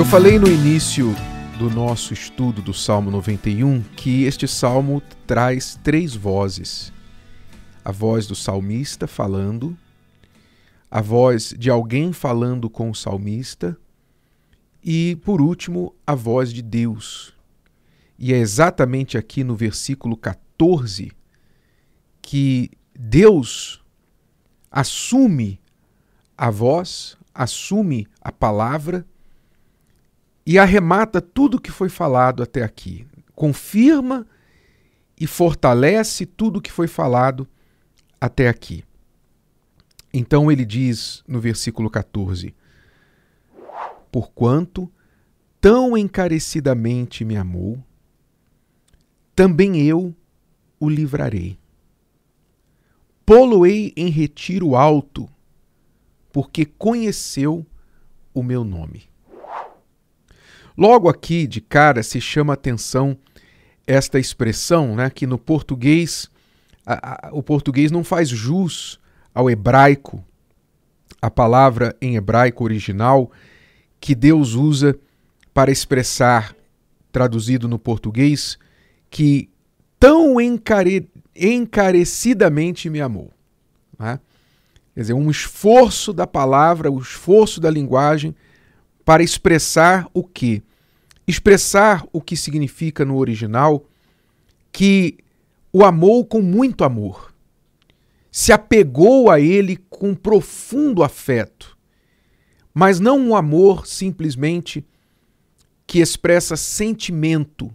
Eu falei no início do nosso estudo do Salmo 91 que este salmo traz três vozes: a voz do salmista falando, a voz de alguém falando com o salmista e, por último, a voz de Deus. E é exatamente aqui no versículo 14 que Deus assume a voz, assume a palavra e arremata tudo o que foi falado até aqui. Confirma e fortalece tudo o que foi falado até aqui. Então ele diz no versículo 14: Porquanto tão encarecidamente me amou, também eu o livrarei. Poloei em retiro alto, porque conheceu o meu nome. Logo aqui, de cara, se chama atenção esta expressão, né, que no português, a, a, o português não faz jus ao hebraico, a palavra em hebraico original que Deus usa para expressar, traduzido no português, que tão encare... encarecidamente me amou. Né? Quer dizer, um esforço da palavra, o um esforço da linguagem para expressar o que? Expressar o que significa no original que o amou com muito amor, se apegou a ele com profundo afeto, mas não um amor simplesmente que expressa sentimento,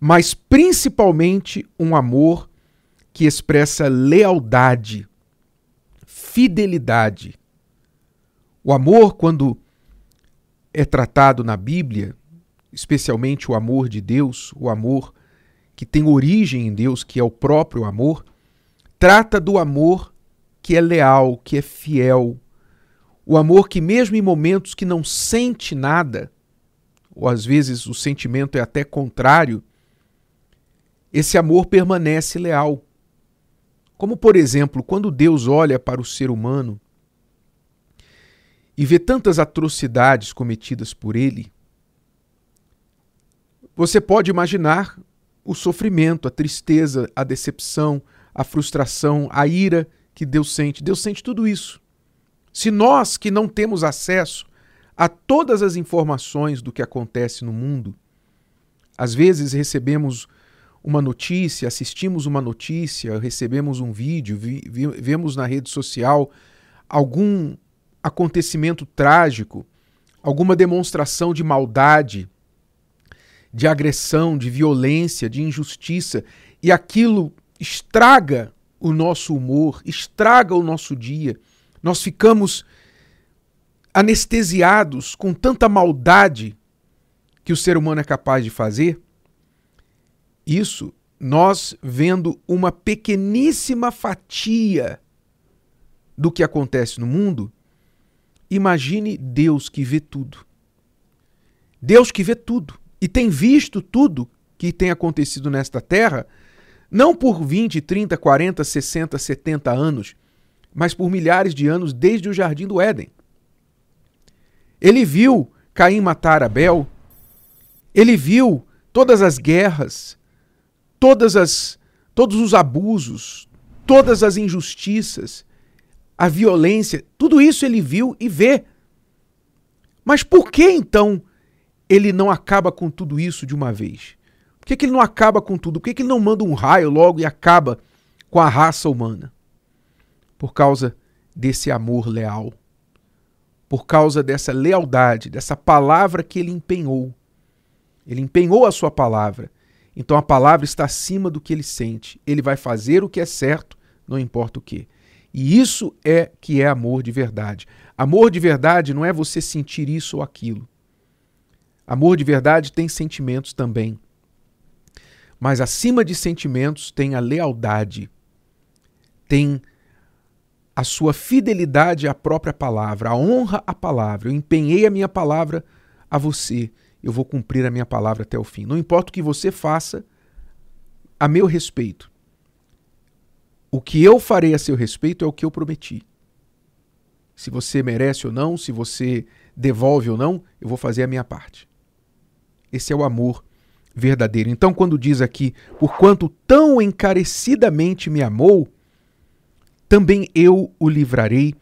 mas principalmente um amor que expressa lealdade, fidelidade. O amor, quando é tratado na Bíblia, especialmente o amor de Deus, o amor que tem origem em Deus, que é o próprio amor, trata do amor que é leal, que é fiel. O amor que, mesmo em momentos que não sente nada, ou às vezes o sentimento é até contrário, esse amor permanece leal. Como, por exemplo, quando Deus olha para o ser humano e vê tantas atrocidades cometidas por ele, você pode imaginar o sofrimento, a tristeza, a decepção, a frustração, a ira que Deus sente. Deus sente tudo isso. Se nós que não temos acesso a todas as informações do que acontece no mundo, às vezes recebemos uma notícia, assistimos uma notícia, recebemos um vídeo, vi, vi, vemos na rede social algum acontecimento trágico, alguma demonstração de maldade, de agressão, de violência, de injustiça, e aquilo estraga o nosso humor, estraga o nosso dia. Nós ficamos anestesiados com tanta maldade que o ser humano é capaz de fazer. Isso nós vendo uma pequeníssima fatia do que acontece no mundo, Imagine Deus que vê tudo. Deus que vê tudo e tem visto tudo que tem acontecido nesta terra, não por 20, 30, 40, 60, 70 anos, mas por milhares de anos desde o jardim do Éden. Ele viu Caim matar Abel, ele viu todas as guerras, todas as todos os abusos, todas as injustiças, a violência, tudo isso ele viu e vê. Mas por que então ele não acaba com tudo isso de uma vez? Por que, que ele não acaba com tudo? Por que, que ele não manda um raio logo e acaba com a raça humana? Por causa desse amor leal. Por causa dessa lealdade, dessa palavra que ele empenhou. Ele empenhou a sua palavra. Então a palavra está acima do que ele sente. Ele vai fazer o que é certo, não importa o que. E isso é que é amor de verdade. Amor de verdade não é você sentir isso ou aquilo. Amor de verdade tem sentimentos também. Mas acima de sentimentos tem a lealdade, tem a sua fidelidade à própria palavra, a honra à palavra. Eu empenhei a minha palavra a você, eu vou cumprir a minha palavra até o fim. Não importa o que você faça a meu respeito, o que eu farei a seu respeito é o que eu prometi. Se você merece ou não, se você devolve ou não, eu vou fazer a minha parte. Esse é o amor verdadeiro. Então, quando diz aqui, porquanto tão encarecidamente me amou, também eu o livrarei.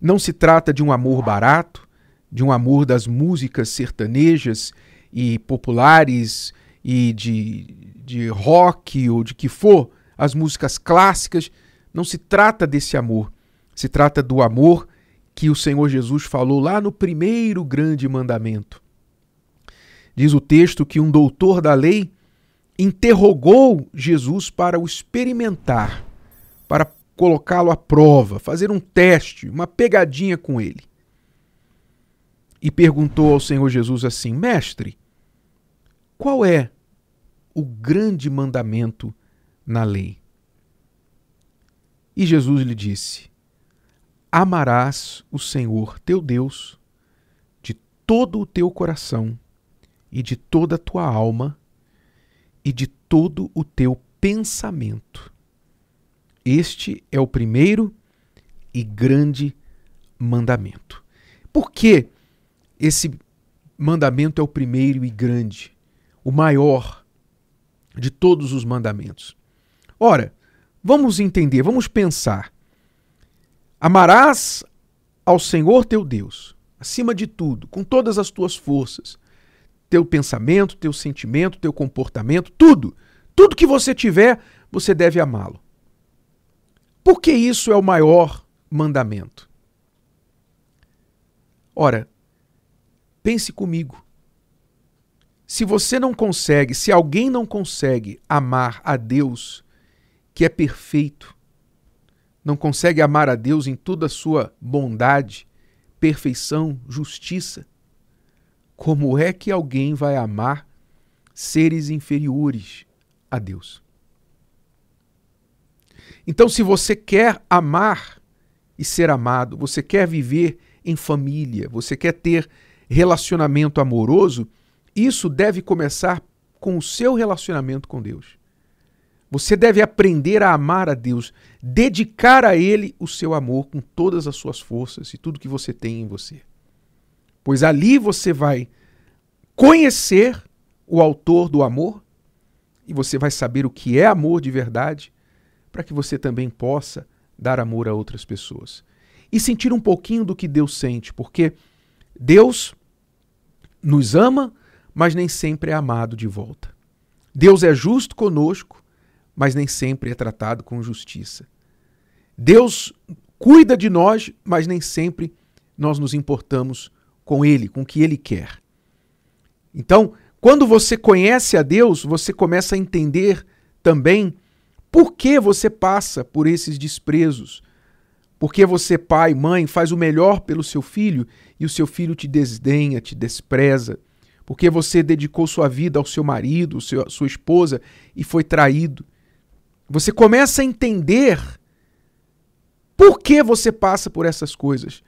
Não se trata de um amor barato, de um amor das músicas sertanejas e populares e de, de rock ou de que for, as músicas clássicas. Não se trata desse amor. Se trata do amor que o Senhor Jesus falou lá no primeiro grande mandamento. Diz o texto que um doutor da lei interrogou Jesus para o experimentar, para colocá-lo à prova, fazer um teste, uma pegadinha com ele. E perguntou ao Senhor Jesus assim: Mestre, qual é o grande mandamento na lei? E Jesus lhe disse: Amarás o Senhor teu Deus de todo o teu coração e de toda a tua alma e de todo o teu pensamento. Este é o primeiro e grande mandamento. Por que esse mandamento é o primeiro e grande, o maior de todos os mandamentos? Ora, vamos entender, vamos pensar. Amarás ao Senhor teu Deus, acima de tudo, com todas as tuas forças, teu pensamento, teu sentimento, teu comportamento, tudo. Tudo que você tiver, você deve amá-lo. Por que isso é o maior mandamento? Ora, pense comigo. Se você não consegue, se alguém não consegue amar a Deus, que é perfeito, não consegue amar a Deus em toda a sua bondade, perfeição, justiça, como é que alguém vai amar seres inferiores a Deus? Então, se você quer amar e ser amado, você quer viver em família, você quer ter relacionamento amoroso, isso deve começar com o seu relacionamento com Deus. Você deve aprender a amar a Deus, dedicar a Ele o seu amor com todas as suas forças e tudo que você tem em você pois ali você vai conhecer o autor do amor e você vai saber o que é amor de verdade, para que você também possa dar amor a outras pessoas. E sentir um pouquinho do que Deus sente, porque Deus nos ama, mas nem sempre é amado de volta. Deus é justo conosco, mas nem sempre é tratado com justiça. Deus cuida de nós, mas nem sempre nós nos importamos com Ele, com o que Ele quer. Então, quando você conhece a Deus, você começa a entender também por que você passa por esses desprezos. Porque você, pai, mãe, faz o melhor pelo seu filho e o seu filho te desdenha, te despreza. Porque você dedicou sua vida ao seu marido, seu, sua esposa e foi traído. Você começa a entender por que você passa por essas coisas.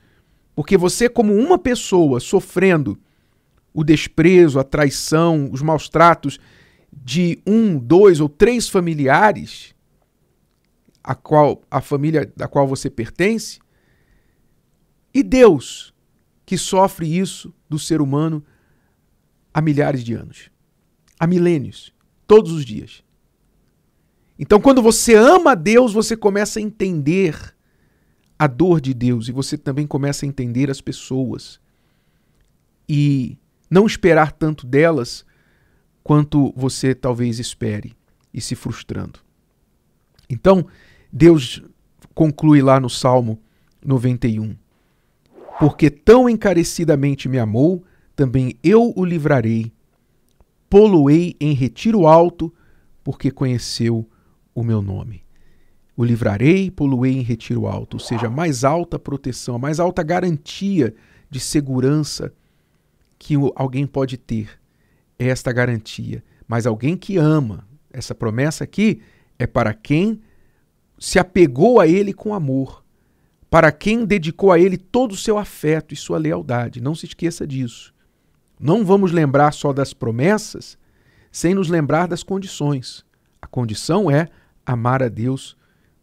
Porque você, como uma pessoa sofrendo o desprezo, a traição, os maus tratos de um, dois ou três familiares, a qual a família da qual você pertence, e Deus que sofre isso do ser humano há milhares de anos, há milênios, todos os dias. Então, quando você ama a Deus, você começa a entender a dor de Deus e você também começa a entender as pessoas e não esperar tanto delas quanto você talvez espere e se frustrando. Então, Deus conclui lá no Salmo 91: Porque tão encarecidamente me amou, também eu o livrarei, poloei em retiro alto, porque conheceu o meu nome o livrarei poluei em retiro alto, ou seja, a mais alta proteção, a mais alta garantia de segurança que alguém pode ter. É esta garantia. Mas alguém que ama, essa promessa aqui é para quem se apegou a ele com amor, para quem dedicou a ele todo o seu afeto e sua lealdade. Não se esqueça disso. Não vamos lembrar só das promessas sem nos lembrar das condições. A condição é amar a Deus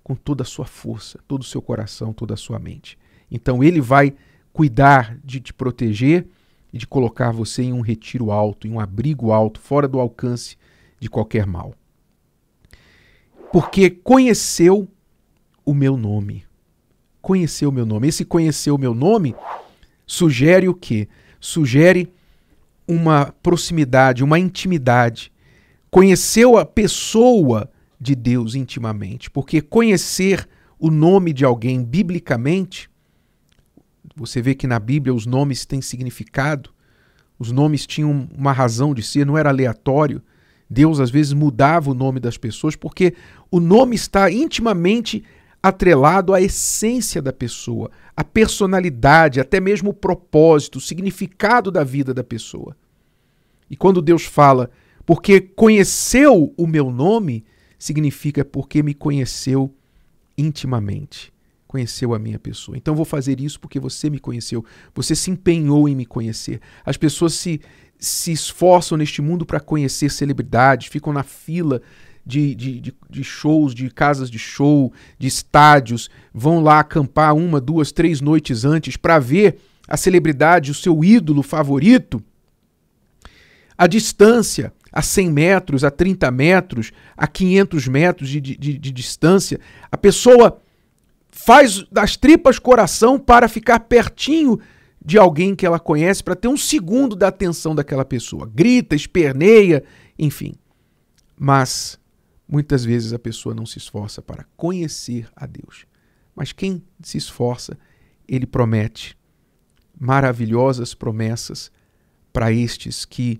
com toda a sua força, todo o seu coração, toda a sua mente. Então ele vai cuidar de te proteger e de colocar você em um retiro alto, em um abrigo alto, fora do alcance de qualquer mal. Porque conheceu o meu nome. Conheceu o meu nome. Esse conheceu o meu nome sugere o quê? Sugere uma proximidade, uma intimidade. Conheceu a pessoa de Deus intimamente, porque conhecer o nome de alguém biblicamente, você vê que na Bíblia os nomes têm significado, os nomes tinham uma razão de ser, não era aleatório. Deus às vezes mudava o nome das pessoas porque o nome está intimamente atrelado à essência da pessoa, à personalidade, até mesmo o propósito, o significado da vida da pessoa. E quando Deus fala, porque conheceu o meu nome, significa porque me conheceu intimamente, conheceu a minha pessoa. Então vou fazer isso porque você me conheceu, você se empenhou em me conhecer. As pessoas se, se esforçam neste mundo para conhecer celebridades, ficam na fila de, de, de, de, shows, de casas de show, de estádios, vão lá acampar uma, duas, três noites antes para ver a celebridade, o seu ídolo favorito, a distância, a 100 metros, a 30 metros, a 500 metros de, de, de distância. A pessoa faz das tripas coração para ficar pertinho de alguém que ela conhece, para ter um segundo da atenção daquela pessoa. Grita, esperneia, enfim. Mas Muitas vezes a pessoa não se esforça para conhecer a Deus. Mas quem se esforça, ele promete maravilhosas promessas para estes que